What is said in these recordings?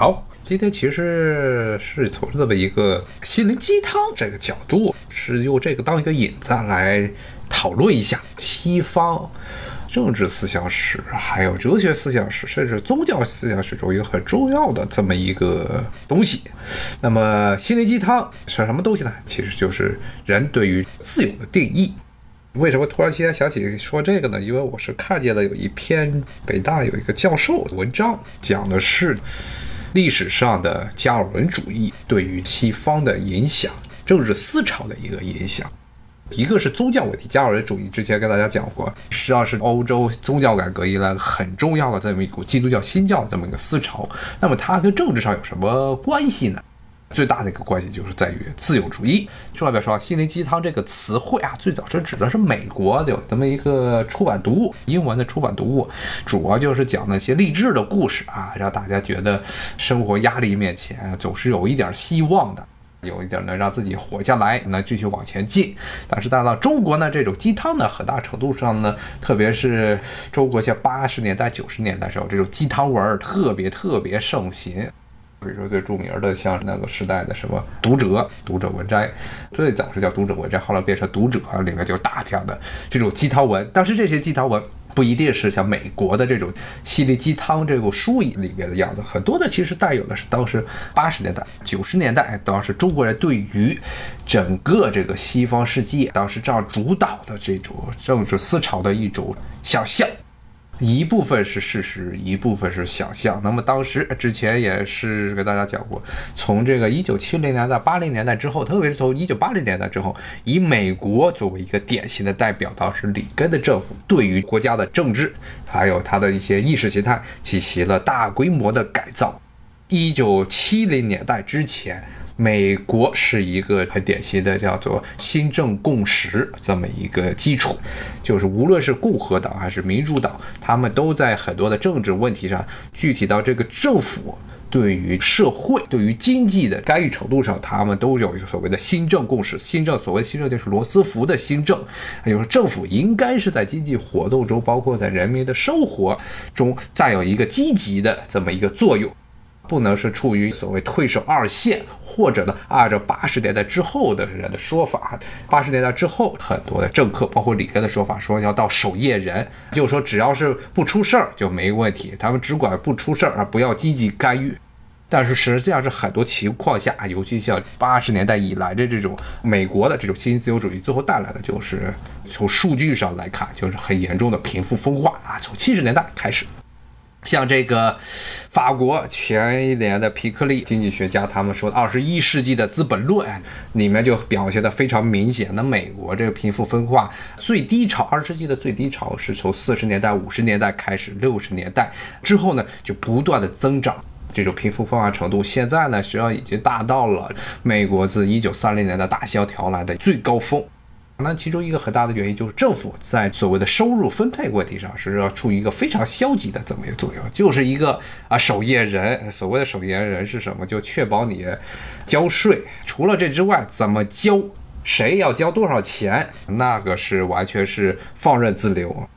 好，今天其实是从这么一个心灵鸡汤这个角度，是用这个当一个引子来讨论一下西方政治思想史、还有哲学思想史，甚至宗教思想史中一个很重要的这么一个东西。那么，心灵鸡汤是什么东西呢？其实就是人对于自由的定义。为什么突然之间想起说这个呢？因为我是看见了有一篇北大有一个教授的文章，讲的是历史上的加尔文主义对于西方的影响、政治思潮的一个影响。一个是宗教问题，加尔文主义之前跟大家讲过，实际上是欧洲宗教改革以来很重要的这么一股基督教新教的这么一个思潮。那么它跟政治上有什么关系呢？最大的一个关系就是在于自由主义。外边说“心灵鸡汤”这个词汇啊，最早是指的是美国有这么一个出版读物，英文的出版读物，主要就是讲那些励志的故事啊，让大家觉得生活压力面前总是有一点希望的，有一点能让自己活下来，能继续往前进。但是到了中国呢，这种鸡汤呢，很大程度上呢，特别是中国像八十年代、九十年代时候，这种鸡汤文特别特别盛行。比如说最著名的，像那个时代的什么《读者》《读者文摘》，最早是叫《读者文摘》，后来变成《读者》，里面就大片的这种鸡汤文。但是这些鸡汤文不一定是像美国的这种心灵鸡汤这种书里面的样子，很多的其实带有的是当时八十年代、九十年代当时中国人对于整个这个西方世界当时这样主导的这种政治思潮的一种想象。一部分是事实，一部分是想象。那么当时之前也是给大家讲过，从这个一九七零年代、八零年代之后，特别是从一九八零年代之后，以美国作为一个典型的代表，当时里根的政府对于国家的政治，还有他的一些意识形态进行了大规模的改造。一九七零年代之前。美国是一个很典型的叫做新政共识这么一个基础，就是无论是共和党还是民主党，他们都在很多的政治问题上，具体到这个政府对于社会、对于经济的干预程度上，他们都有一个所谓的新政共识。新政所谓新政就是罗斯福的新政，就是政府应该是在经济活动中，包括在人民的生活中，占有一个积极的这么一个作用。不能是处于所谓退守二线，或者呢，按照八十年代之后的人的说法，八十年代之后很多的政客，包括里根的说法，说要到守夜人，就是说只要是不出事儿就没问题，他们只管不出事儿，而不要积极干预。但是实际上是很多情况下，尤其像八十年代以来的这种美国的这种新自由主义，最后带来的就是从数据上来看，就是很严重的贫富分化啊，从七十年代开始。像这个法国前一年的皮克利经济学家，他们说二十一世纪的《资本论》里面就表现的非常明显。那美国这个贫富分化最低潮，二十世纪的最低潮是从四十年代、五十年代开始，六十年代之后呢就不断的增长，这种贫富分化程度现在呢实际上已经达到了美国自一九三零年的大萧条来的最高峰。那其中一个很大的原因就是政府在所谓的收入分配问题上是要处于一个非常消极的这么一个作用，就是一个啊守夜人。所谓的守夜人是什么？就确保你交税。除了这之外，怎么交，谁要交多少钱，那个是完全是放任自流，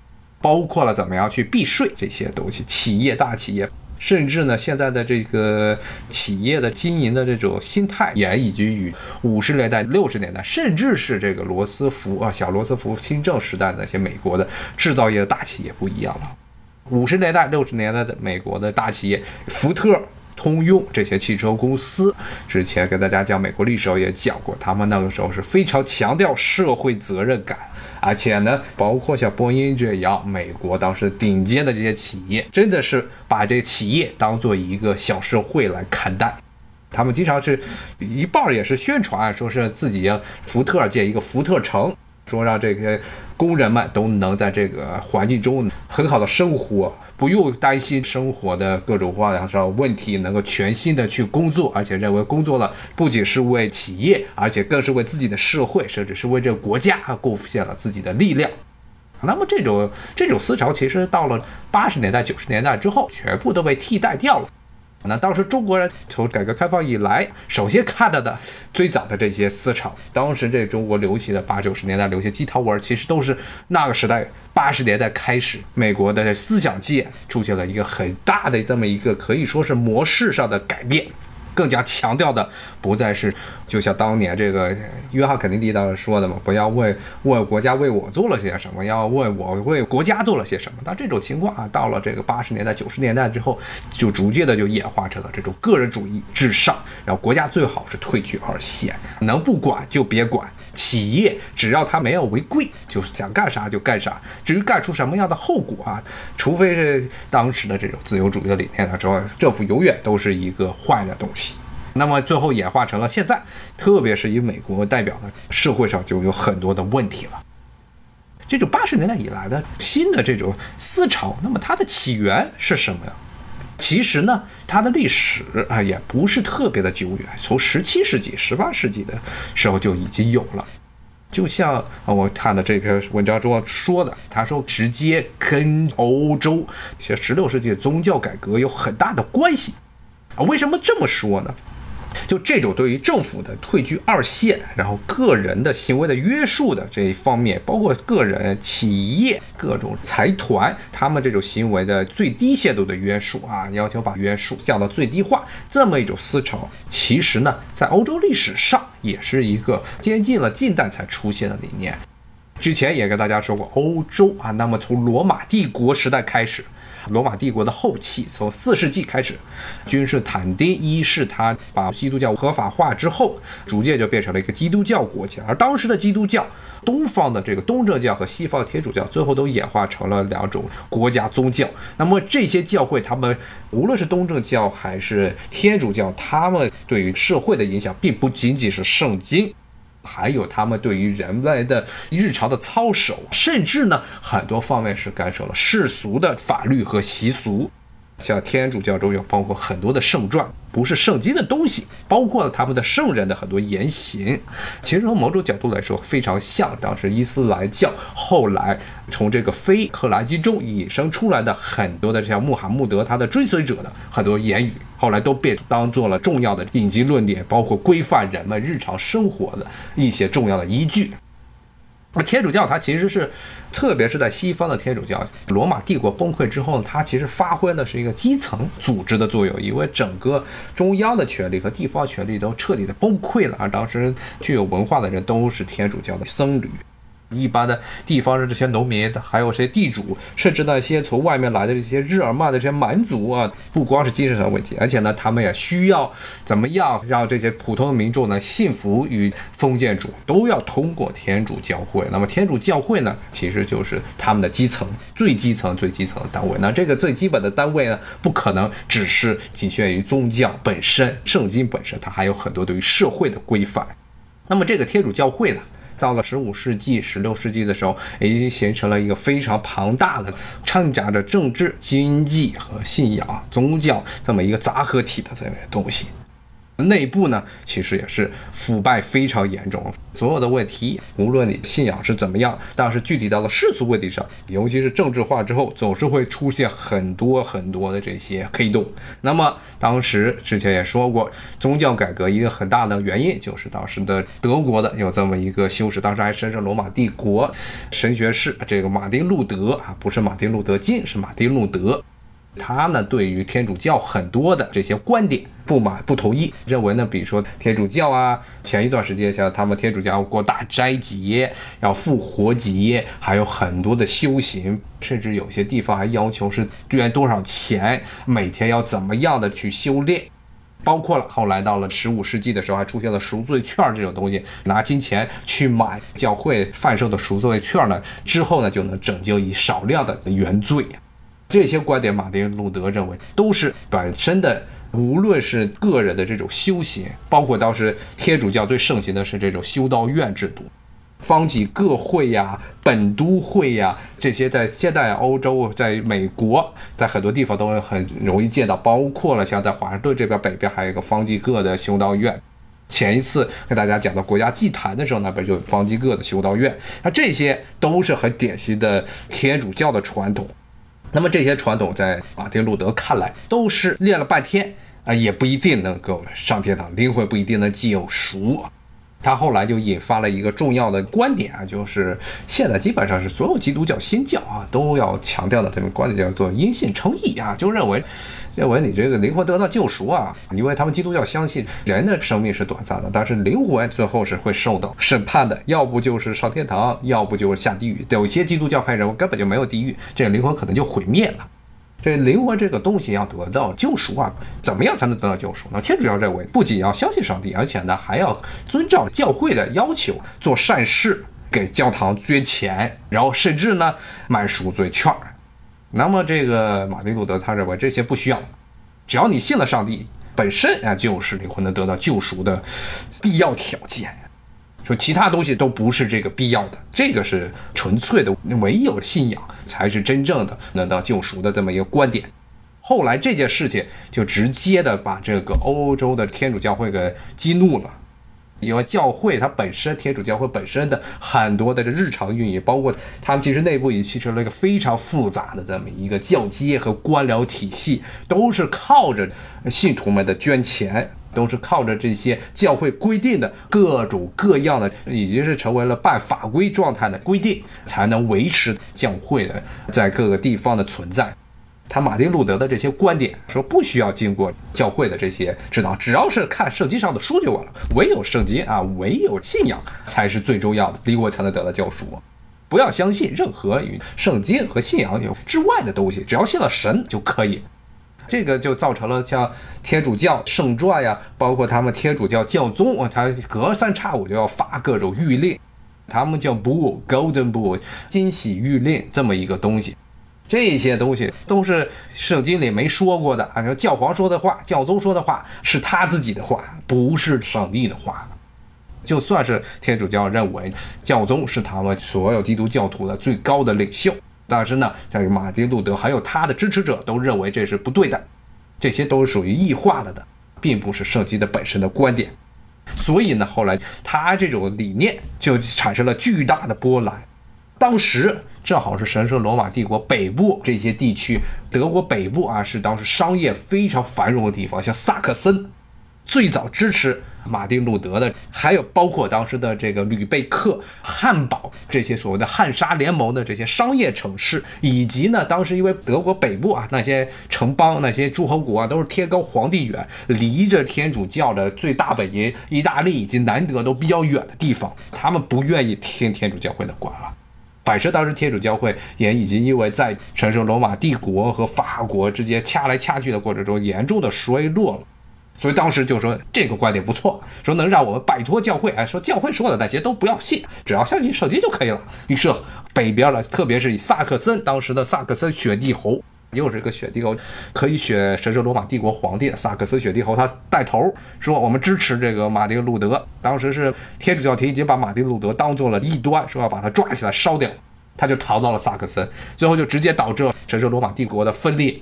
包括了怎么样去避税这些东西。企业大企业。甚至呢，现在的这个企业的经营的这种心态，也已经与五十年代、六十年代，甚至是这个罗斯福啊、小罗斯福新政时代那些美国的制造业的大企业不一样了。五十年代、六十年代的美国的大企业，福特。通用这些汽车公司，之前跟大家讲美国历史时候也讲过，他们那个时候是非常强调社会责任感，而且呢，包括像波音这样，美国当时顶尖的这些企业，真的是把这企业当做一个小社会来看待。他们经常是一半也是宣传，说是自己福特建一个福特城，说让这些工人们都能在这个环境中很好的生活。不用担心生活的各种各样的问题，能够全心的去工作，而且认为工作了不仅是为企业，而且更是为自己的社会，甚至是为这个国家贡献了自己的力量。那么这种这种思潮，其实到了八十年代、九十年代之后，全部都被替代掉了。那当时中国人从改革开放以来，首先看到的最早的这些思潮，当时这中国流行的八九十年代流行鸡汤文，其实都是那个时代八十年代开始，美国的思想界出现了一个很大的这么一个可以说是模式上的改变。更加强调的不再是，就像当年这个约翰肯尼迪当时说的嘛，不要问问国家为我做了些什么，要问我为国家做了些什么。但这种情况啊，到了这个八十年代、九十年代之后，就逐渐的就演化成了这种个人主义至上，然后国家最好是退居二线，能不管就别管。企业只要他没有违规，就是想干啥就干啥。至于干出什么样的后果啊，除非是当时的这种自由主义的理念啊，说政府永远都是一个坏的东西。那么最后演化成了现在，特别是以美国为代表的社会上就有很多的问题了。这种八十年代以来的新的这种思潮，那么它的起源是什么呀？其实呢，它的历史啊也不是特别的久远，从十七世纪、十八世纪的时候就已经有了。就像，我看的这篇文章中说的，他说直接跟欧洲像十六世纪宗教改革有很大的关系啊。为什么这么说呢？就这种对于政府的退居二线，然后个人的行为的约束的这一方面，包括个人、企业、各种财团，他们这种行为的最低限度的约束啊，要求把约束降到最低化，这么一种思潮，其实呢，在欧洲历史上也是一个接近了近代才出现的理念。之前也跟大家说过，欧洲啊，那么从罗马帝国时代开始。罗马帝国的后期，从四世纪开始，君士坦丁一世他把基督教合法化之后，逐渐就变成了一个基督教国家。而当时的基督教，东方的这个东正教和西方的天主教，最后都演化成了两种国家宗教。那么这些教会，他们无论是东正教还是天主教，他们对于社会的影响，并不仅仅是圣经。还有他们对于人类的日常的操守，甚至呢很多方面是干涉了世俗的法律和习俗。像天主教中有包括很多的圣传，不是圣经的东西，包括了他们的圣人的很多言行，其实从某种角度来说非常像当时伊斯兰教后来从这个非克兰经中引申出来的很多的像穆罕默德他的追随者的很多言语，后来都被当做了重要的引经论典，包括规范人们日常生活的一些重要的依据。那天主教它其实是，特别是在西方的天主教，罗马帝国崩溃之后呢，它其实发挥的是一个基层组织的作用，因为整个中央的权力和地方权力都彻底的崩溃了，而当时具有文化的人都是天主教的僧侣。一般的地方的这些农民，还有这些地主，甚至那些从外面来的这些日耳曼的这些蛮族啊，不光是精神上问题，而且呢，他们也需要怎么样让这些普通的民众呢信服于封建主，都要通过天主教会。那么天主教会呢，其实就是他们的基层、最基层、最基层的单位。那这个最基本的单位呢，不可能只是仅限于宗教本身、圣经本身，它还有很多对于社会的规范。那么这个天主教会呢？到了十五世纪、十六世纪的时候，已经形成了一个非常庞大的、掺杂着政治、经济和信仰、宗教这么一个杂合体的这个东西。内部呢，其实也是腐败非常严重。所有的问题，无论你信仰是怎么样，但是具体到了世俗问题上，尤其是政治化之后，总是会出现很多很多的这些黑洞。那么当时之前也说过，宗教改革一个很大的原因就是当时的德国的有这么一个修士，当时还神圣罗马帝国神学士，这个马丁路德啊，不是马丁路德金，是马丁路德。他呢，对于天主教很多的这些观点不满、不同意，认为呢，比如说天主教啊，前一段时间像他们天主教过大斋节，要复活节，还有很多的修行，甚至有些地方还要求是捐多少钱，每天要怎么样的去修炼，包括了后来到了十五世纪的时候，还出现了赎罪券这种东西，拿金钱去买教会贩售的赎罪券呢，之后呢就能拯救一少量的原罪。这些观点，马丁·路德认为都是本身的，无论是个人的这种修行，包括当时天主教最盛行的是这种修道院制度，方济各会呀、本都会呀，这些在现代欧洲、在美国，在很多地方都很容易见到，包括了像在华盛顿这边北边还有一个方济各的修道院。前一次跟大家讲到国家祭坛的时候，那边就有方济各的修道院，那这些都是很典型的天主教的传统。那么这些传统在马丁路德看来都是练了半天啊，也不一定能够上天堂，灵魂不一定能救赎。他后来就引发了一个重要的观点啊，就是现在基本上是所有基督教新教啊都要强调的这种观点，叫做因信称义啊，就认为认为你这个灵魂得到救赎啊，因为他们基督教相信人的生命是短暂的，但是灵魂最后是会受到审判的，要不就是上天堂，要不就是下地狱。有些基督教派认为根本就没有地狱，这个灵魂可能就毁灭了。这灵魂这个东西要得到救赎啊，怎么样才能得到救赎呢？天主教认为，不仅要相信上帝，而且呢还要遵照教会的要求做善事，给教堂捐钱，然后甚至呢买赎罪券儿。那么这个马丁路德他认为这些不需要，只要你信了上帝本身啊，就是灵魂能得到救赎的必要条件。说其他东西都不是这个必要的，这个是纯粹的，唯有信仰才是真正的能到救赎的这么一个观点。后来这件事情就直接的把这个欧洲的天主教会给激怒了，因为教会它本身，天主教会本身的很多的这日常运营，包括他们其实内部已经形成了一个非常复杂的这么一个教阶和官僚体系，都是靠着信徒们的捐钱。都是靠着这些教会规定的各种各样的，已经是成为了半法规状态的规定，才能维持教会的在各个地方的存在。他马丁路德的这些观点说，不需要经过教会的这些指导，只要是看圣经上的书就完了。唯有圣经啊，唯有信仰才是最重要的，离我才能得到救赎。不要相信任何与圣经和信仰有之外的东西，只要信了神就可以。这个就造成了像天主教圣传呀，包括他们天主教教宗啊，他隔三差五就要发各种谕令，他们叫 bull golden bull 金喜谕令这么一个东西，这些东西都是圣经里没说过的，啊！说教皇说的话，教宗说的话是他自己的话，不是上帝的话。就算是天主教认为教宗是他们所有基督教徒的最高的领袖。但是呢，像马丁路德还有他的支持者都认为这是不对的，这些都是属于异化了的，并不是圣经的本身的观点。所以呢，后来他这种理念就产生了巨大的波澜。当时正好是神圣罗马帝国北部这些地区，德国北部啊是当时商业非常繁荣的地方，像萨克森最早支持。马丁路德的，还有包括当时的这个吕贝克、汉堡这些所谓的汉莎联盟的这些商业城市，以及呢，当时因为德国北部啊那些城邦、那些诸侯国啊都是天高皇帝远，离着天主教的最大本营意大利以及南德都比较远的地方，他们不愿意听天主教会的管了。摆设当时天主教会也已经因为在神圣罗马帝国和法国之间掐来掐去的过程中严重的衰落了。所以当时就说这个观点不错，说能让我们摆脱教会，哎，说教会说的那些都不要信，只要相信圣经就可以了。于是北边的，特别是以萨克森当时的萨克森雪地侯，又是一个雪帝侯，可以选神圣罗马帝国皇帝萨克森雪帝侯，他带头说我们支持这个马丁路德。当时是天主教廷已经把马丁路德当做了异端，说要把他抓起来烧掉，他就逃到了萨克森，最后就直接导致神圣罗马帝国的分裂。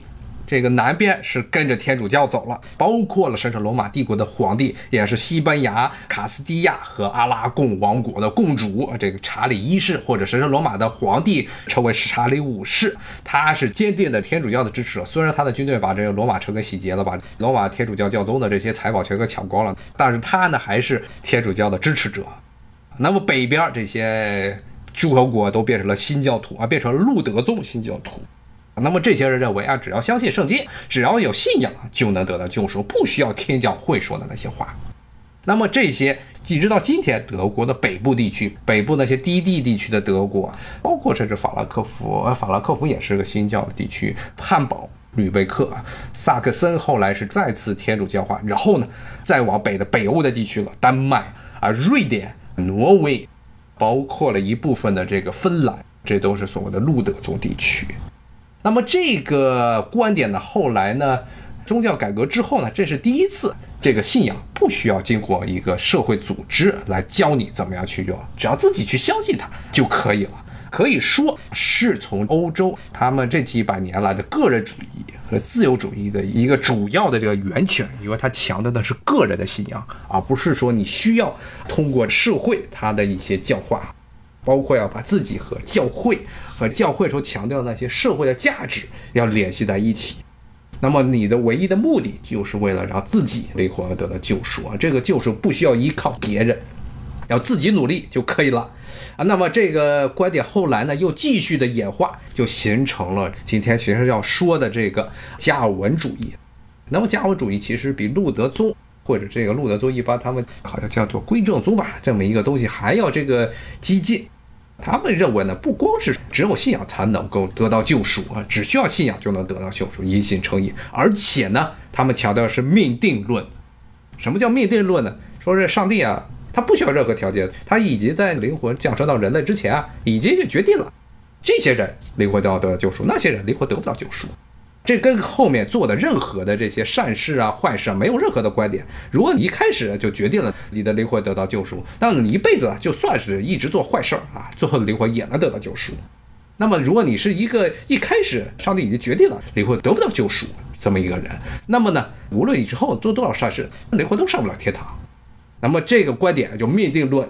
这个南边是跟着天主教走了，包括了神圣罗马帝国的皇帝，也是西班牙、卡斯蒂亚和阿拉贡王国的共主，这个查理一世或者神圣罗马的皇帝称为查理五世，他是坚定的天主教的支持者。虽然他的军队把这个罗马城给洗劫了，把罗马天主教教宗的这些财宝全给抢光了，但是他呢还是天主教的支持者。那么北边这些诸侯国都变成了新教徒啊，变成了路德宗新教徒。那么这些人认为啊，只要相信圣经，只要有信仰，就能得到救赎，不需要天教会说的那些话。那么这些一直到今天，德国的北部地区，北部那些低地地区的德国，包括甚至法兰克福，法兰克福也是个新教的地区，汉堡、吕贝克、萨克森，后来是再次天主教化。然后呢，再往北的北欧的地区了，丹麦啊、瑞典、挪威，包括了一部分的这个芬兰，这都是所谓的路德宗地区。那么这个观点呢，后来呢，宗教改革之后呢，这是第一次，这个信仰不需要经过一个社会组织来教你怎么样去用，只要自己去相信它就可以了。可以说是从欧洲他们这几百年来的个人主义和自由主义的一个主要的这个源泉，因为它强调的是个人的信仰，而不是说你需要通过社会它的一些教化。包括要把自己和教会和教会所强调的那些社会的价值要联系在一起，那么你的唯一的目的就是为了让自己灵魂得到救赎，这个救赎不需要依靠别人，要自己努力就可以了啊。那么这个观点后来呢又继续的演化，就形成了今天学生要说的这个加尔文主义。那么加尔文主义其实比路德宗或者这个路德宗一般他们好像叫做归正宗吧，这么一个东西还要这个激进。他们认为呢，不光是只有信仰才能够得到救赎啊，只需要信仰就能得到救赎，因信称义。而且呢，他们强调是命定论。什么叫命定论呢？说是上帝啊，他不需要任何条件，他已经在灵魂降生到人类之前啊，已经就决定了，这些人灵魂都要得到救赎，那些人灵魂得不到救赎。这跟后面做的任何的这些善事啊、坏事啊没有任何的关联。如果你一开始就决定了你的灵魂得到救赎，那你一辈子啊就算是一直做坏事儿啊，最后灵魂也能得到救赎。那么如果你是一个一开始上帝已经决定了灵魂得不到救赎这么一个人，那么呢，无论你之后做多少善事，灵魂都上不了天堂。那么这个观点就命定论。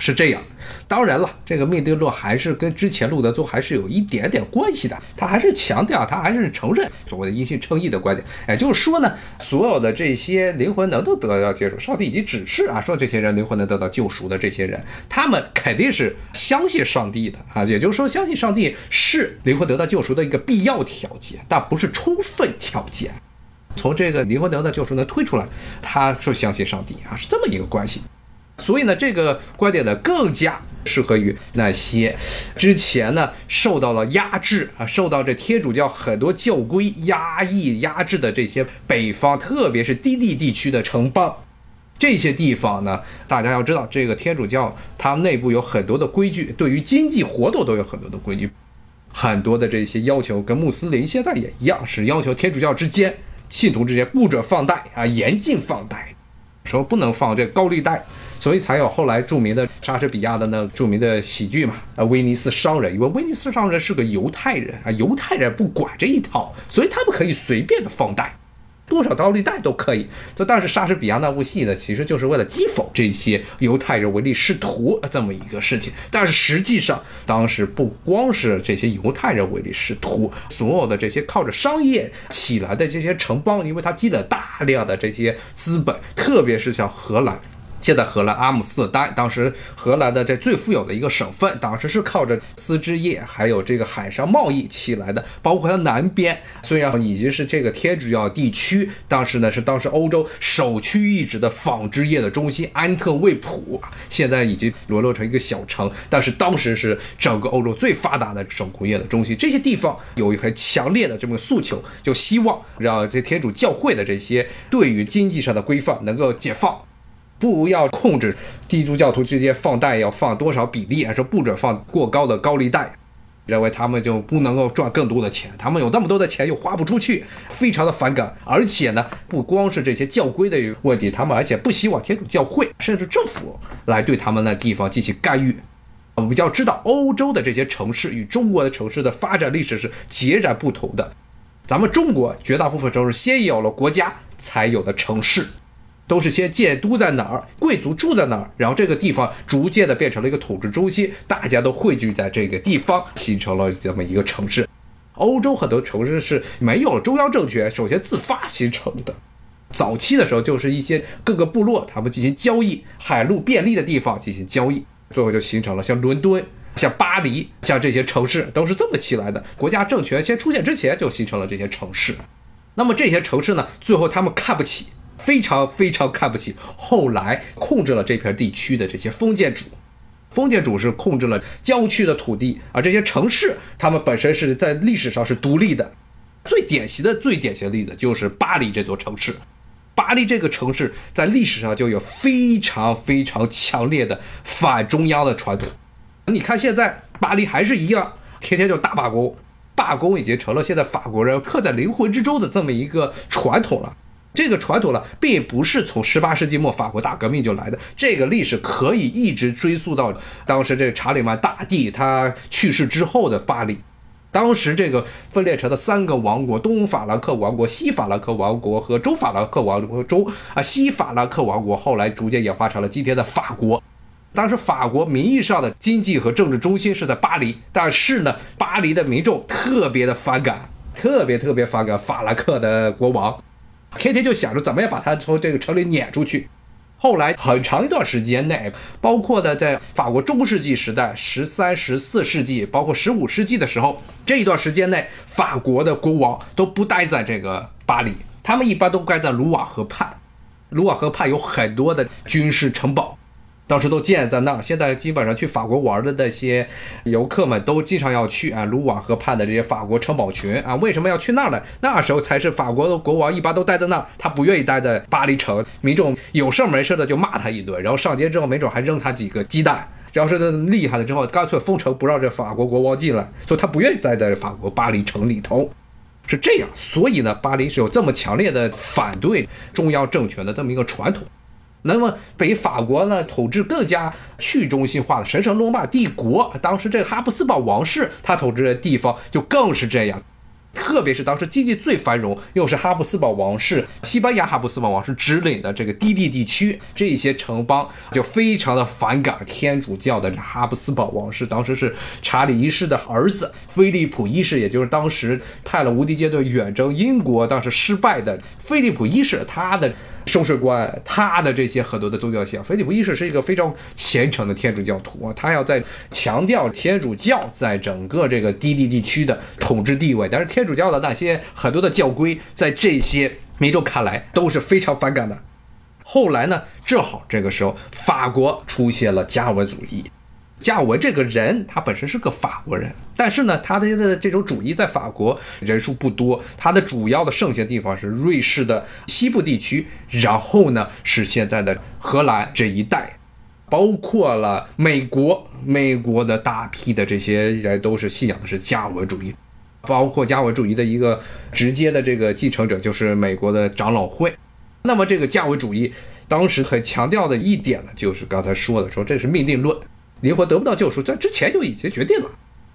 是这样，当然了，这个命定论还是跟之前路德宗还是有一点点关系的。他还是强调，他还是承认所谓的因信称义的观点。也就是说呢，所有的这些灵魂能够得到救赎，上帝已经指示啊，说这些人灵魂能得到救赎的这些人，他们肯定是相信上帝的啊。也就是说，相信上帝是灵魂得到救赎的一个必要条件，但不是充分条件。从这个灵魂得到救赎能推出来，他是相信上帝啊，是这么一个关系。所以呢，这个观点呢更加适合于那些之前呢受到了压制啊，受到这天主教很多教规压抑压制的这些北方，特别是低地地区的城邦。这些地方呢，大家要知道，这个天主教它内部有很多的规矩，对于经济活动都有很多的规矩，很多的这些要求跟穆斯林现在也一样，是要求天主教之间信徒之间不准放贷啊，严禁放贷，说不能放这高利贷。所以才有后来著名的莎士比亚的那著名的喜剧嘛，啊，威尼斯商人，因为威尼斯商人是个犹太人啊，犹太人不管这一套，所以他们可以随便的放贷，多少高利贷都可以。就但是莎士比亚那部戏呢，其实就是为了讥讽这些犹太人唯利是图这么一个事情。但是实际上，当时不光是这些犹太人唯利是图，所有的这些靠着商业起来的这些城邦，因为它积累大量的这些资本，特别是像荷兰。现在荷兰阿姆斯特丹，当时荷兰的这最富有的一个省份，当时是靠着丝织业还有这个海上贸易起来的。包括它南边，虽然已经是这个天主教地区，当时呢是当时欧洲首屈一指的纺织业的中心安特卫普，现在已经沦落成一个小城，但是当时是整个欧洲最发达的手工业的中心。这些地方有一很强烈的这么个诉求，就希望让这天主教会的这些对于经济上的规范能够解放。不要控制地主教徒之间放贷要放多少比例啊？说不准放过高的高利贷，认为他们就不能够赚更多的钱，他们有那么多的钱又花不出去，非常的反感。而且呢，不光是这些教规的问题，他们而且不希望天主教会甚至政府来对他们那地方进行干预。我们要知道，欧洲的这些城市与中国的城市的发展历史是截然不同的。咱们中国绝大部分都是先有了国家，才有的城市。都是先建都在哪儿，贵族住在哪儿，然后这个地方逐渐的变成了一个统治中心，大家都汇聚在这个地方，形成了这么一个城市。欧洲很多城市是没有中央政权，首先自发形成的。早期的时候就是一些各个部落，他们进行交易，海陆便利的地方进行交易，最后就形成了像伦敦、像巴黎、像这些城市都是这么起来的。国家政权先出现之前就形成了这些城市，那么这些城市呢，最后他们看不起。非常非常看不起后来控制了这片地区的这些封建主，封建主是控制了郊区的土地，而这些城市他们本身是在历史上是独立的。最典型的、最典型的例子就是巴黎这座城市。巴黎这个城市在历史上就有非常非常强烈的反中央的传统。你看现在巴黎还是一样，天天就大罢工，罢工已经成了现在法国人刻在灵魂之中的这么一个传统了。这个传统呢，并不是从十八世纪末法国大革命就来的，这个历史可以一直追溯到当时这个查理曼大帝他去世之后的巴黎。当时这个分裂成的三个王国：东法兰克王国、西法兰克王国和中法兰克王国中啊，西法兰克王国后来逐渐演化成了今天的法国。当时法国名义上的经济和政治中心是在巴黎，但是呢，巴黎的民众特别的反感。特别特别反感法兰克的国王，天天就想着怎么样把他从这个城里撵出去。后来很长一段时间内，包括的在法国中世纪时代，十三、十四世纪，包括十五世纪的时候，这一段时间内，法国的国王都不待在这个巴黎，他们一般都待在卢瓦河畔。卢瓦河畔有很多的军事城堡。当时都建在那儿，现在基本上去法国玩的那些游客们都经常要去啊，卢瓦河畔的这些法国城堡群啊，为什么要去那儿呢？那时候才是法国的国王一般都待在那儿，他不愿意待在巴黎城，民众有事没事的就骂他一顿，然后上街之后没准还扔他几个鸡蛋，要是厉害了之后，干脆封城不让这法国国王进来，所以他不愿意待在法国巴黎城里头，是这样。所以呢，巴黎是有这么强烈的反对中央政权的这么一个传统。那么，比法国呢统治更加去中心化的神圣罗马帝国，当时这个哈布斯堡王室，他统治的地方就更是这样。特别是当时经济最繁荣，又是哈布斯堡王室、西班牙哈布斯堡王室指领的这个低地地区，这些城邦就非常的反感天主教的哈布斯堡王室。当时是查理一世的儿子菲利普一世，也就是当时派了无敌舰队远征英国，当时失败的菲利普一世，他的。收视官，他的这些很多的宗教信仰，菲利普一世是一个非常虔诚的天主教徒啊，他要在强调天主教在整个这个低地地区的统治地位，但是天主教的那些很多的教规，在这些民众看来都是非常反感的。后来呢，正好这个时候，法国出现了加文主义。加尔文这个人，他本身是个法国人，但是呢，他的的这种主义在法国人数不多，他的主要的盛行地方是瑞士的西部地区，然后呢是现在的荷兰这一带，包括了美国，美国的大批的这些人都是信仰的是加尔文主义，包括加尔文主义的一个直接的这个继承者就是美国的长老会。那么这个加尔文主义当时很强调的一点呢，就是刚才说的，说这是命定论。灵魂得不到救赎，在之前就已经决定了。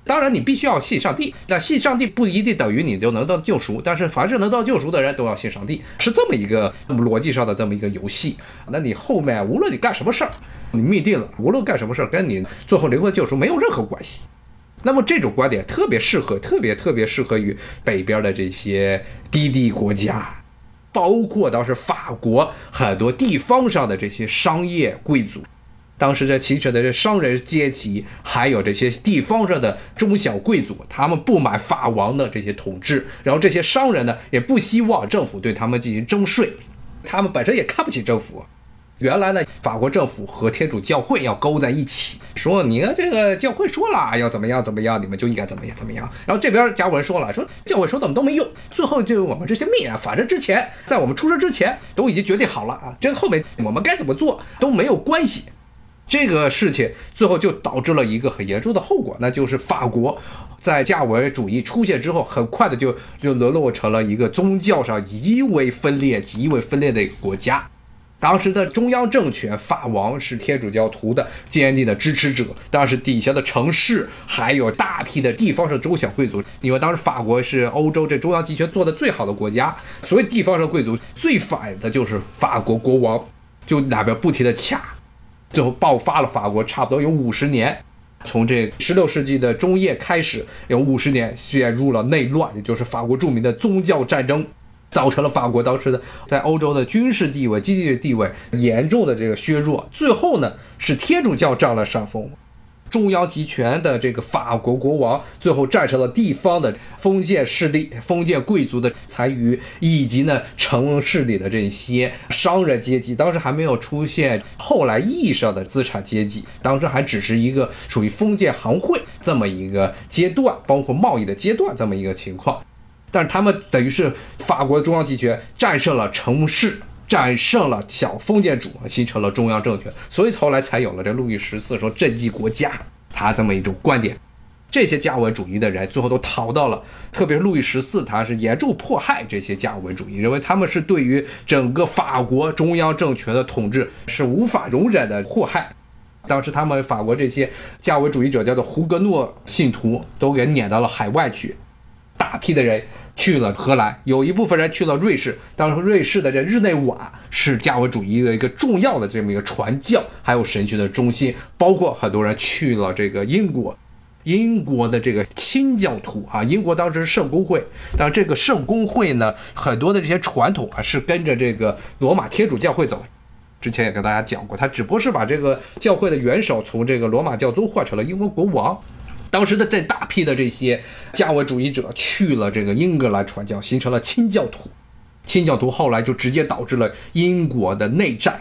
当然，你必须要信上帝。那信上帝不一定等于你就能到救赎，但是凡是能到救赎的人都要信上帝，是这么一个逻辑上的这么一个游戏。那你后面无论你干什么事儿，你命定了，无论干什么事儿，跟你最后灵魂救赎没有任何关系。那么这种观点特别适合，特别特别适合于北边的这些低地国家，包括当时法国很多地方上的这些商业贵族。当时这形成的这商人阶级，还有这些地方上的中小贵族，他们不满法王的这些统治，然后这些商人呢，也不希望政府对他们进行征税，他们本身也看不起政府。原来呢，法国政府和天主教会要勾在一起，说你看这个教会说了要怎么样怎么样，你们就应该怎么样怎么样。然后这边加文说了，说教会说怎么都没用，最后就我们这些命啊，反正之前在我们出生之前都已经决定好了啊，这后面我们该怎么做都没有关系。这个事情最后就导致了一个很严重的后果，那就是法国在加尔文主义出现之后，很快的就就沦落成了一个宗教上极为分裂、极为分裂的一个国家。当时的中央政权，法王是天主教徒的坚定的支持者，当时底下的城市还有大批的地方上中小贵族，因为当时法国是欧洲这中央集权做的最好的国家，所以地方上贵族最反的就是法国国王，就两边不停的掐。最后爆发了，法国差不多有五十年，从这十六世纪的中叶开始，有五十年陷入了内乱，也就是法国著名的宗教战争，造成了法国当时的在欧洲的军事地位、经济地位严重的这个削弱。最后呢，是天主教占了上风。中央集权的这个法国国王，最后战胜了地方的封建势力、封建贵族的残余，以及呢城市里的这些商人阶级。当时还没有出现后来意义上的资产阶级，当时还只是一个属于封建行会这么一个阶段，包括贸易的阶段这么一个情况。但是他们等于是法国中央集权战胜了城市。战胜了小封建主，形成了中央政权，所以后来才有了这路易十四说政绩国家他这么一种观点。这些加文主义的人最后都逃到了，特别是路易十四，他是严重迫害这些加文主义，认为他们是对于整个法国中央政权的统治是无法容忍的祸害。当时他们法国这些加文主义者叫做胡格诺信徒，都给撵到了海外去，大批的人。去了荷兰，有一部分人去了瑞士。当时瑞士的这日内瓦是加尔文主义的一个重要的这么一个传教还有神学的中心，包括很多人去了这个英国。英国的这个清教徒啊，英国当时是圣公会，但这个圣公会呢，很多的这些传统啊是跟着这个罗马天主教会走。之前也跟大家讲过，他只不过是把这个教会的元首从这个罗马教宗换成了英国国王。当时的这大批的这些加文主义者去了这个英格兰传教，形成了清教徒。清教徒后来就直接导致了英国的内战。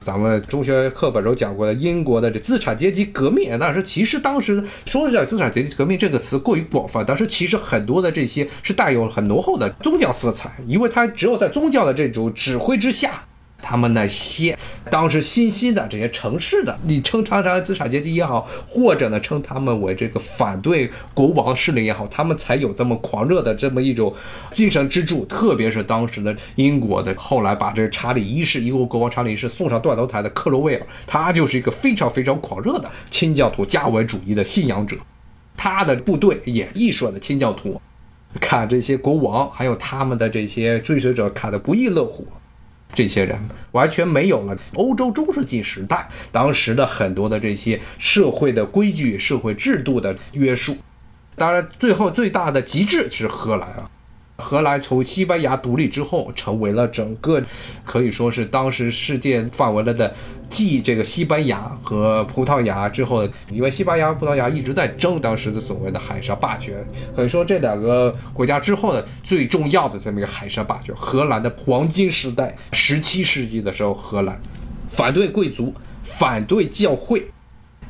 咱们中学课本中讲过的英国的这资产阶级革命，但是其实当时说是资产阶级革命这个词过于广泛，但是其实很多的这些是带有很浓厚的宗教色彩，因为它只有在宗教的这种指挥之下。他们那些当时新兴的这些城市的，你称他们资产阶级也好，或者呢称他们为这个反对国王势力也好，他们才有这么狂热的这么一种精神支柱。特别是当时的英国的，后来把这查理一世，英国国王查理一世送上断头台的克罗威尔，他就是一个非常非常狂热的清教徒加文主义的信仰者，他的部队也亦说的清教徒，看这些国王还有他们的这些追随者看得不亦乐乎。这些人完全没有了欧洲中世纪时代当时的很多的这些社会的规矩、社会制度的约束。当然，最后最大的极致是荷兰啊。荷兰从西班牙独立之后，成为了整个可以说是当时世界范围内的继这个西班牙和葡萄牙之后，因为西班牙、葡萄牙一直在争当时的所谓的海上霸权，可以说这两个国家之后的最重要的这么一个海上霸权，荷兰的黄金时代，十七世纪的时候，荷兰反对贵族，反对教会，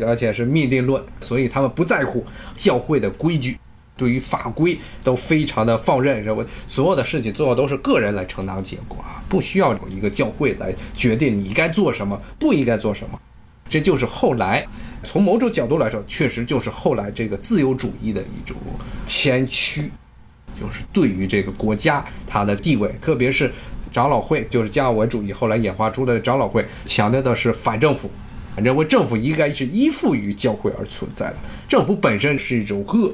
而且是命令论，所以他们不在乎教会的规矩。对于法规都非常的放任，认为所有的事情最后都是个人来承担结果啊，不需要有一个教会来决定你应该做什么，不应该做什么。这就是后来从某种角度来说，确实就是后来这个自由主义的一种前驱，就是对于这个国家它的地位，特别是长老会，就是加尔文主义后来演化出来的长老会，强调的是反政府，认为政府应该是依附于教会而存在的，政府本身是一种恶。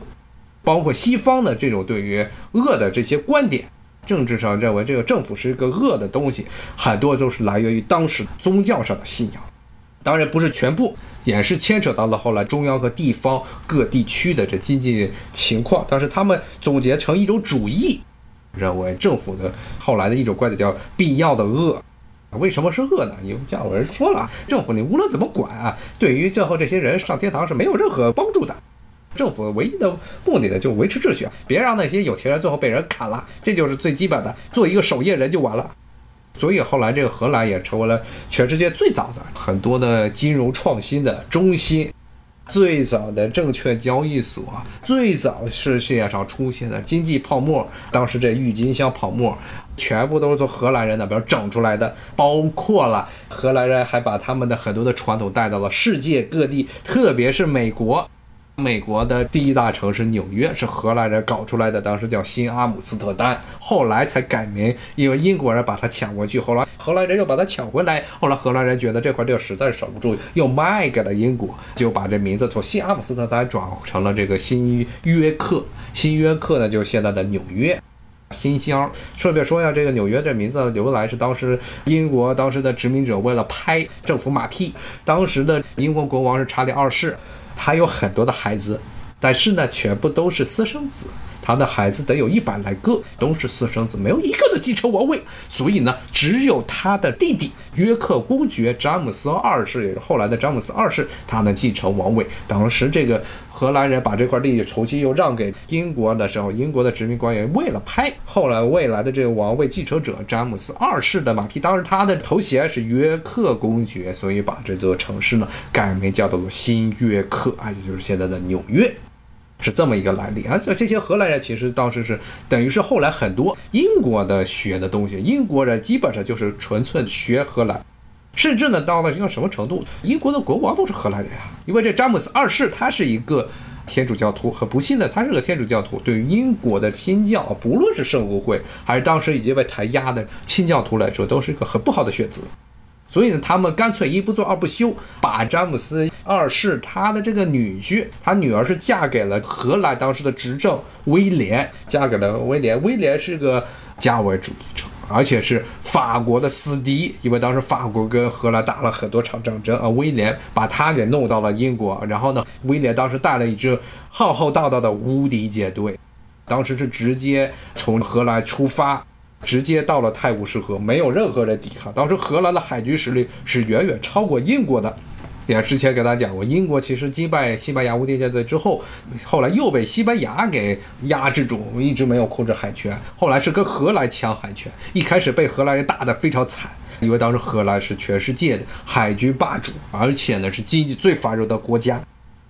包括西方的这种对于恶的这些观点，政治上认为这个政府是一个恶的东西，很多都是来源于当时宗教上的信仰，当然不是全部，也是牵扯到了后来中央和地方各地区的这经济情况。但是他们总结成一种主义，认为政府的后来的一种观点叫必要的恶。为什么是恶呢？因为有人说了，政府你无论怎么管啊，对于最后这些人上天堂是没有任何帮助的。政府唯一的目的呢，就维持秩序，别让那些有钱人最后被人砍了，这就是最基本的，做一个守夜人就完了。所以后来这个荷兰也成为了全世界最早的很多的金融创新的中心，最早的证券交易所，最早是世界上出现的经济泡沫，当时这郁金香泡沫全部都是从荷兰人那边整出来的，包括了荷兰人还把他们的很多的传统带到了世界各地，特别是美国。美国的第一大城市纽约是荷兰人搞出来的，当时叫新阿姆斯特丹，后来才改名，因为英国人把它抢过去，后来荷兰人又把它抢回来，后来荷兰人觉得这块地儿实在是守不住，又卖给了英国，就把这名字从新阿姆斯特丹转成了这个新约克。新约克呢，就是现在的纽约。新乡，顺便说一下，这个纽约这名字由来是当时英国当时的殖民者为了拍政府马屁，当时的英国国王是查理二世。他有很多的孩子，但是呢，全部都是私生子。他的孩子得有一百来个，都是私生子，没有一个能继承王位。所以呢，只有他的弟弟约克公爵詹姆斯二世，也是后来的詹姆斯二世，他能继承王位。当时这个荷兰人把这块地重新又让给英国的时候，英国的殖民官员为了拍后来未来的这个王位继承者詹姆斯二世的马屁，当时他的头衔是约克公爵，所以把这座城市呢改名叫做新约克，啊，也就是现在的纽约。是这么一个来历啊！这这些荷兰人其实当时是等于是后来很多英国的学的东西，英国人基本上就是纯粹学荷兰，甚至呢到了一个什么程度，英国的国王都是荷兰人啊！因为这詹姆斯二世他是一个天主教徒，很不幸的他是个天主教徒，对于英国的新教，不论是圣公会还是当时已经被弹压的清教徒来说，都是一个很不好的选择。所以呢，他们干脆一不做二不休，把詹姆斯二世他的这个女婿，他女儿是嫁给了荷兰当时的执政威廉，嫁给了威廉。威廉是个加尔文主义者，而且是法国的死敌，因为当时法国跟荷兰打了很多场战争啊。威廉把他给弄到了英国，然后呢，威廉当时带了一支浩浩荡荡的无敌舰队，当时是直接从荷兰出发。直接到了泰晤士河，没有任何人抵抗。当时荷兰的海军实力是远远超过英国的。也之前给大家讲过，英国其实击败西班牙无敌舰队之后，后来又被西班牙给压制住，一直没有控制海权。后来是跟荷兰抢海权，一开始被荷兰人打得非常惨，因为当时荷兰是全世界的海军霸主，而且呢是经济最繁荣的国家。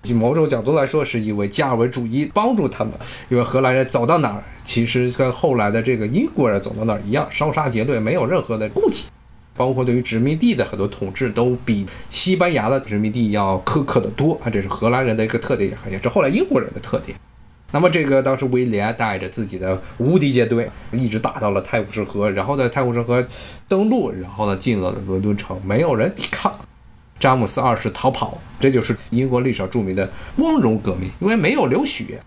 从某种角度来说，是因为加尔文主义帮助他们。因为荷兰人走到哪儿，其实跟后来的这个英国人走到哪儿一样，烧杀劫掠，没有任何的顾忌。包括对于殖民地的很多统治，都比西班牙的殖民地要苛刻的多啊！这是荷兰人的一个特点，也是后来英国人的特点。那么，这个当时威廉带着自己的无敌舰队，一直打到了泰晤士河，然后在泰晤士河登陆，然后呢进了伦敦城，没有人抵抗。詹姆斯二世逃跑，这就是英国历史上著名的光荣革命，因为没有流血。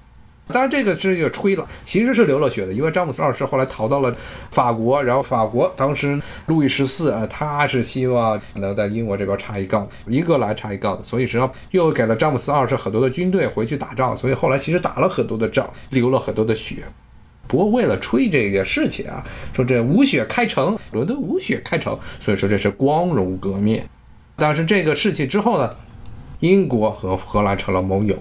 当然，这个是就吹了，其实是流了血的，因为詹姆斯二世后来逃到了法国，然后法国当时路易十四啊，他是希望能在英国这边插一杠，英格兰插一杠，所以实际上又给了詹姆斯二世很多的军队回去打仗，所以后来其实打了很多的仗，流了很多的血。不过为了吹这件事情啊，说这无血开城，伦敦无血开城，所以说这是光荣革命。但是这个事情之后呢，英国和荷兰成了盟友。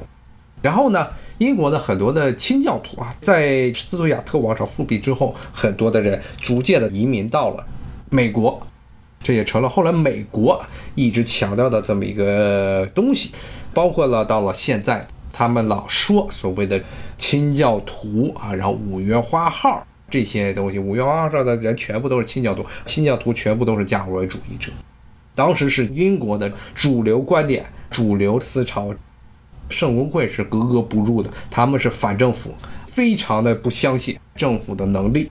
然后呢，英国的很多的清教徒啊，在斯图亚特王朝复辟之后，很多的人逐渐的移民到了美国，这也成了后来美国一直强调的这么一个东西。包括了到了现在，他们老说所谓的清教徒啊，然后五月花号这些东西，五月花号上的人全部都是清教徒，清教徒全部都是加尔文主义者。当时是英国的主流观点、主流思潮，圣公会是格格不入的。他们是反政府，非常的不相信政府的能力，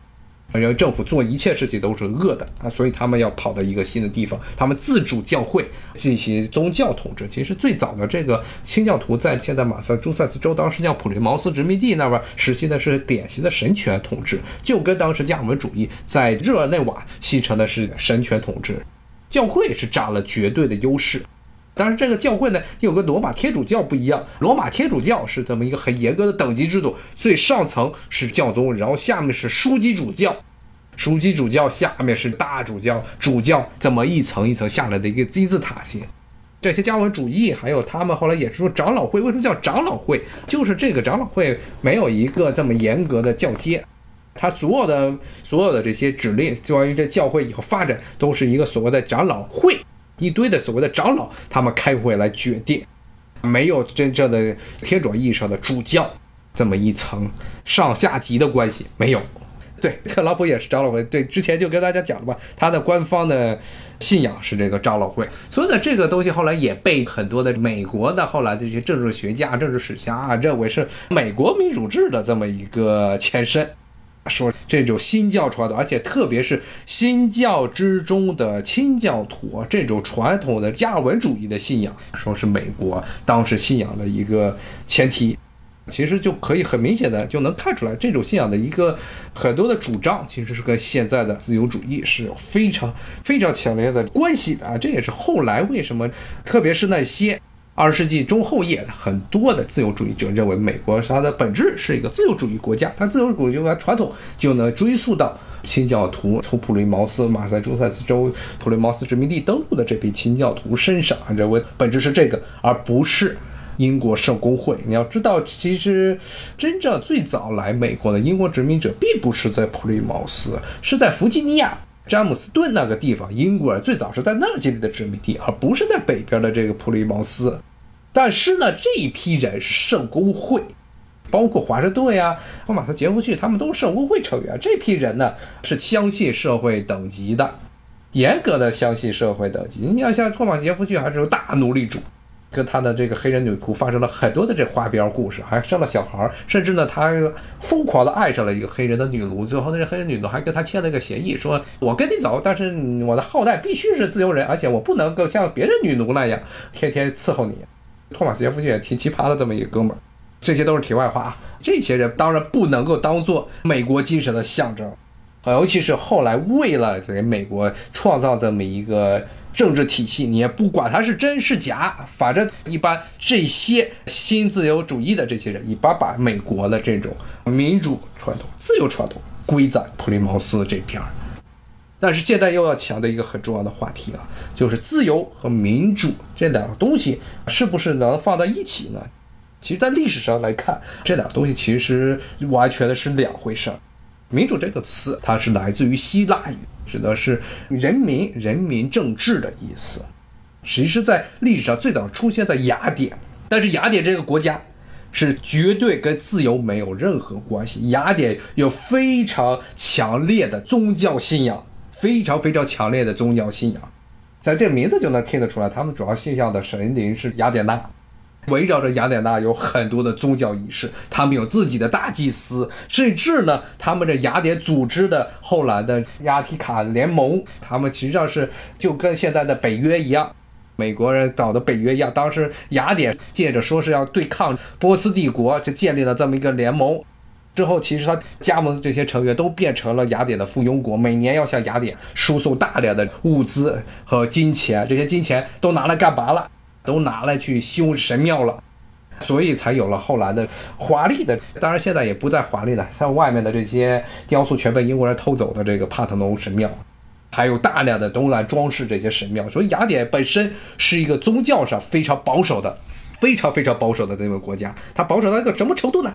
认为政府做一切事情都是恶的啊，所以他们要跑到一个新的地方，他们自主教会进行宗教统治。其实最早的这个清教徒在现在马萨诸塞斯州，当时叫普利茅斯殖民地那边实行的是典型的神权统治，就跟当时加尔文主义在日内瓦形成的是神权统治。教会是占了绝对的优势，但是这个教会呢，又跟罗马天主教不一样。罗马天主教是这么一个很严格的等级制度，最上层是教宗，然后下面是枢机主教，枢机主教下面是大主教，主教这么一层一层下来的一个金字塔形。这些加文主义，还有他们后来也是说长老会，为什么叫长老会？就是这个长老会没有一个这么严格的教阶。他所有的所有的这些指令，关于这教会以后发展，都是一个所谓的长老会，一堆的所谓的长老，他们开会来决定，没有真正的天主意义上的主教这么一层上下级的关系，没有。对，特朗普也是长老会。对，之前就跟大家讲了吧，他的官方的信仰是这个长老会。所以呢，这个东西后来也被很多的美国的后来这些政治学家、政治史家啊认为是美国民主制的这么一个前身。说这种新教传统，而且特别是新教之中的清教徒这种传统的加尔文主义的信仰，说是美国当时信仰的一个前提，其实就可以很明显的就能看出来，这种信仰的一个很多的主张，其实是跟现在的自由主义是有非常非常强烈的关系的啊！这也是后来为什么，特别是那些。二十世纪中后叶，很多的自由主义者认为，美国它的本质是一个自由主义国家，它自由主义国家传统就能追溯到清教徒从普利茅斯、马萨诸塞州普利茅斯殖民地登陆的这批清教徒身上，认为本质是这个，而不是英国圣公会。你要知道，其实真正最早来美国的英国殖民者，并不是在普利茅斯，是在弗吉尼亚。詹姆斯顿那个地方，英国人最早是在那儿建立的殖民地，而不是在北边的这个普利茅斯。但是呢，这一批人是圣公会，包括华盛顿呀、托马斯·杰弗逊，他们都是圣公会成员。这批人呢，是相信社会等级的，严格的相信社会等级。你要像托马斯·杰弗逊，还是有大奴隶主，跟他的这个黑人女仆发生了很多的这花边故事，还生了小孩儿，甚至呢，他疯狂的爱上了一个黑人的女奴，最后那个黑人女奴还跟他签了一个协议，说我跟你走，但是我的后代必须是自由人，而且我不能够像别人女奴那样天天伺候你。托马斯·杰夫逊也挺奇葩的这么一个哥们儿，这些都是题外话啊。这些人当然不能够当做美国精神的象征，尤其是后来为了给美国创造这么一个。政治体系，你也不管它是真是假，反正一般这些新自由主义的这些人，一般把美国的这种民主传统、自由传统归在普利茅斯这边儿。但是现在又要强调一个很重要的话题了，就是自由和民主这两个东西是不是能放在一起呢？其实，在历史上来看，这两个东西其实完全的是两回事儿。民主这个词，它是来自于希腊语。指的是人民、人民政治的意思。其实，在历史上最早出现在雅典，但是雅典这个国家是绝对跟自由没有任何关系。雅典有非常强烈的宗教信仰，非常非常强烈的宗教信仰，在这名字就能听得出来，他们主要信仰的神灵是雅典娜。围绕着雅典娜有很多的宗教仪式，他们有自己的大祭司，甚至呢，他们这雅典组织的后来的亚提卡联盟，他们实际上是就跟现在的北约一样，美国人搞的北约一样。当时雅典借着说是要对抗波斯帝国，就建立了这么一个联盟。之后，其实他加盟的这些成员都变成了雅典的附庸国，每年要向雅典输送大量的物资和金钱，这些金钱都拿来干嘛了？都拿来去修神庙了，所以才有了后来的华丽的。当然现在也不再华丽了，像外面的这些雕塑全被英国人偷走的这个帕特农神庙，还有大量的都来装饰这些神庙。所以雅典本身是一个宗教上非常保守的、非常非常保守的这个国家。它保守到一个什么程度呢？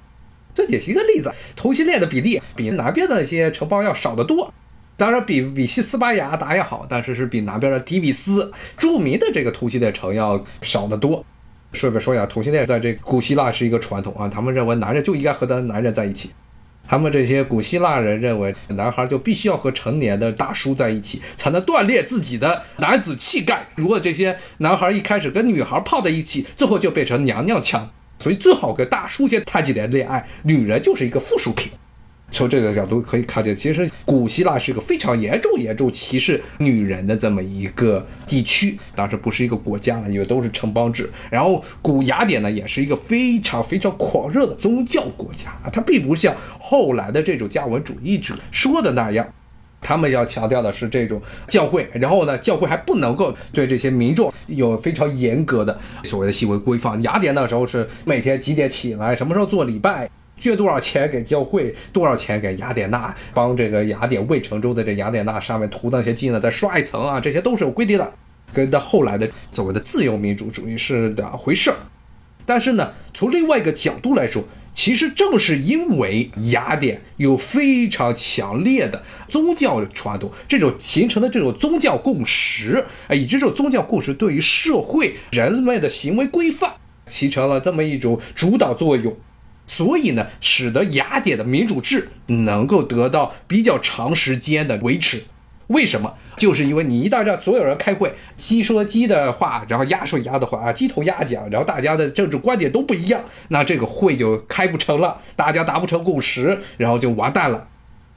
这也是一个例子，同性恋的比例比南边的那些城邦要少得多。当然比比西斯巴亚达也好，但是是比南边的迪比斯著名的这个同性恋城要少得多。顺便说一下，同性恋在这古希腊是一个传统啊，他们认为男人就应该和他的男人在一起。他们这些古希腊人认为，男孩就必须要和成年的大叔在一起，才能锻炼自己的男子气概。如果这些男孩一开始跟女孩泡在一起，最后就变成娘娘腔。所以最好跟大叔先谈几年恋爱，女人就是一个附属品。从这个角度可以看见，其实古希腊是一个非常严重、严重歧视女人的这么一个地区。当时不是一个国家，因为都是城邦制。然后古雅典呢，也是一个非常非常狂热的宗教国家啊，它并不像后来的这种加文主义者说的那样，他们要强调的是这种教会。然后呢，教会还不能够对这些民众有非常严格的所谓的行为规范。雅典那时候是每天几点起来，什么时候做礼拜。捐多少钱给教会，多少钱给雅典娜，帮这个雅典卫城中的这雅典娜上面涂那些金呢，再刷一层啊，这些都是有规定的，跟到后来的所谓的自由民主主义是两回事儿。但是呢，从另外一个角度来说，其实正是因为雅典有非常强烈的宗教传统，这种形成的这种宗教共识啊，以及这种宗教共识对于社会人们的行为规范形成了这么一种主导作用。所以呢，使得雅典的民主制能够得到比较长时间的维持。为什么？就是因为你一旦让所有人开会，鸡说鸡的话，然后鸭说鸭的话啊，鸡头鸭讲，然后大家的政治观点都不一样，那这个会就开不成了，大家达不成共识，然后就完蛋了。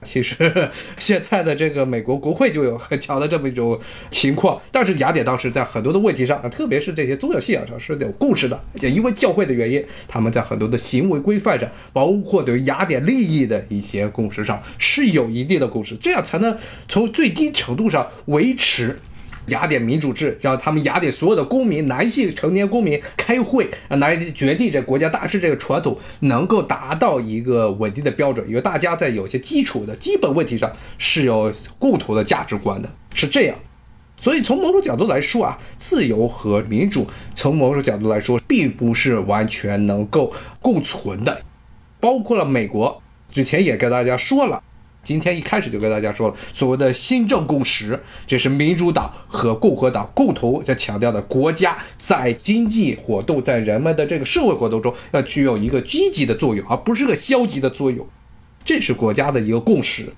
其实现在的这个美国国会就有很强的这么一种情况，但是雅典当时在很多的问题上，特别是这些宗教信仰上是有共识的，也因为教会的原因，他们在很多的行为规范上，包括对于雅典利益的一些共识上是有一定的共识，这样才能从最低程度上维持。雅典民主制让他们雅典所有的公民，男性成年公民开会来决定这国家大事，这个传统能够达到一个稳定的标准，因为大家在有些基础的基本问题上是有共同的价值观的，是这样。所以从某种角度来说啊，自由和民主从某种角度来说并不是完全能够共存的，包括了美国之前也跟大家说了。今天一开始就跟大家说了，所谓的新政共识，这是民主党和共和党共同在强调的，国家在经济活动、在人们的这个社会活动中要具有一个积极的作用，而不是个消极的作用，这是国家的一个共识。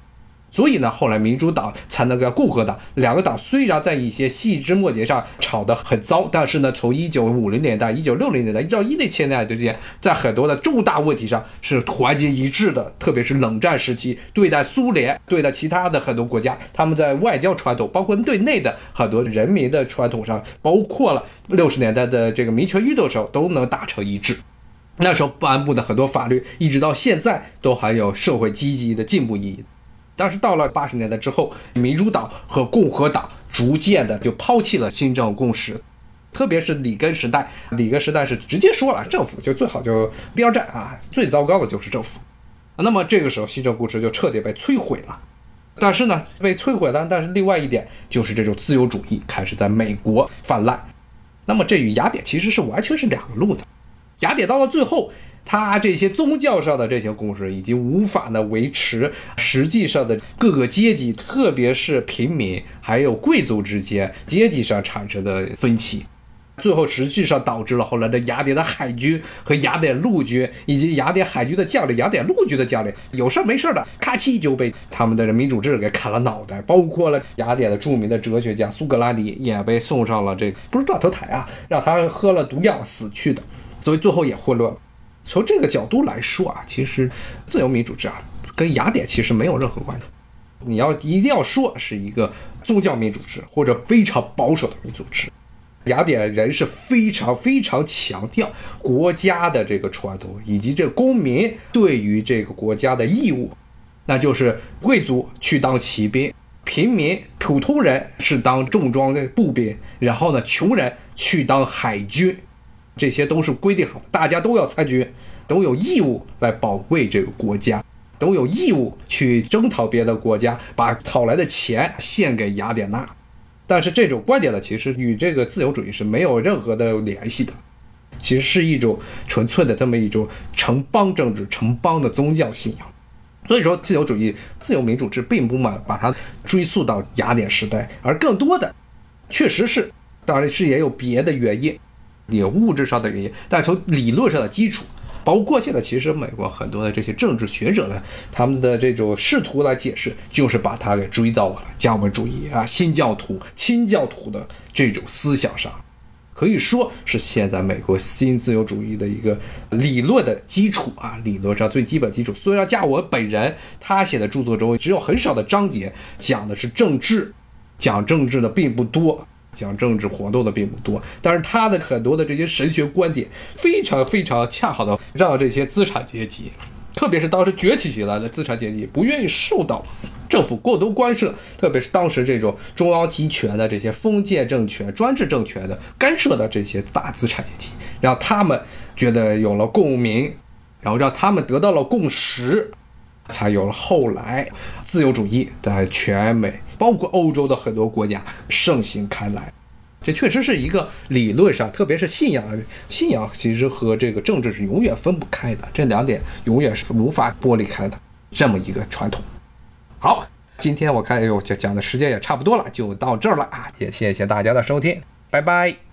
所以呢，后来民主党才能跟共和党两个党虽然在一些细枝末节上吵得很糟，但是呢，从一九五零年代、一九六零年代一直到一零千年代之间，在很多的重大问题上是团结一致的。特别是冷战时期，对待苏联、对待其他的很多国家，他们在外交传统，包括对内的很多人民的传统上，包括了六十年代的这个民权运动时候，都能达成一致。那时候颁布的很多法律，一直到现在都还有社会积极的进步意义。但是到了八十年代之后，民主党和共和党逐渐的就抛弃了新政共识，特别是里根时代，里根时代是直接说了，政府就最好就边站啊，最糟糕的就是政府。那么这个时候，新政共识就彻底被摧毁了。但是呢，被摧毁了，但是另外一点就是这种自由主义开始在美国泛滥。那么这与雅典其实是完全是两个路子。雅典到了最后。他这些宗教上的这些共识已经无法呢维持，实际上的各个阶级，特别是平民还有贵族之间阶级上产生的分歧，最后实际上导致了后来的雅典的海军和雅典陆军以及雅典海军的将领、雅典陆军的将领有事没事的，咔嚓就被他们的人民主制给砍了脑袋，包括了雅典的著名的哲学家苏格拉底也被送上了这个不是断头台啊，让他喝了毒药死去的，所以最后也混乱了。从这个角度来说啊，其实自由民主制啊，跟雅典其实没有任何关系。你要一定要说是一个宗教民主制或者非常保守的民主制，雅典人是非常非常强调国家的这个传统以及这公民对于这个国家的义务，那就是贵族去当骑兵，平民普通人是当重装的步兵，然后呢，穷人去当海军。这些都是规定好的，大家都要参军，都有义务来保卫这个国家，都有义务去征讨别的国家，把讨来的钱献给雅典娜。但是这种观点呢，其实与这个自由主义是没有任何的联系的，其实是一种纯粹的这么一种城邦政治、城邦的宗教信仰。所以说，自由主义、自由民主制并不满把它追溯到雅典时代，而更多的确实是，当然是也有别的原因。有物质上的原因，但从理论上的基础，包括现在其实美国很多的这些政治学者呢，他们的这种试图来解释，就是把它给追到了加文主义啊、新教徒、清教徒的这种思想上，可以说是现在美国新自由主义的一个理论的基础啊，理论上最基本基础。虽然加文本人他写的著作中只有很少的章节讲的是政治，讲政治的并不多。讲政治活动的并不多，但是他的很多的这些神学观点，非常非常恰好的让这些资产阶级，特别是当时崛起起来的资产阶级，不愿意受到政府过多干涉，特别是当时这种中央集权的这些封建政权、专制政权的干涉的这些大资产阶级，让他们觉得有了共鸣，然后让他们得到了共识，才有了后来自由主义在全美。包括欧洲的很多国家盛行开来，这确实是一个理论上，特别是信仰，信仰其实和这个政治是永远分不开的，这两点永远是无法剥离开的这么一个传统。好，今天我看哎呦讲讲的时间也差不多了，就到这儿了啊，也谢谢大家的收听，拜拜。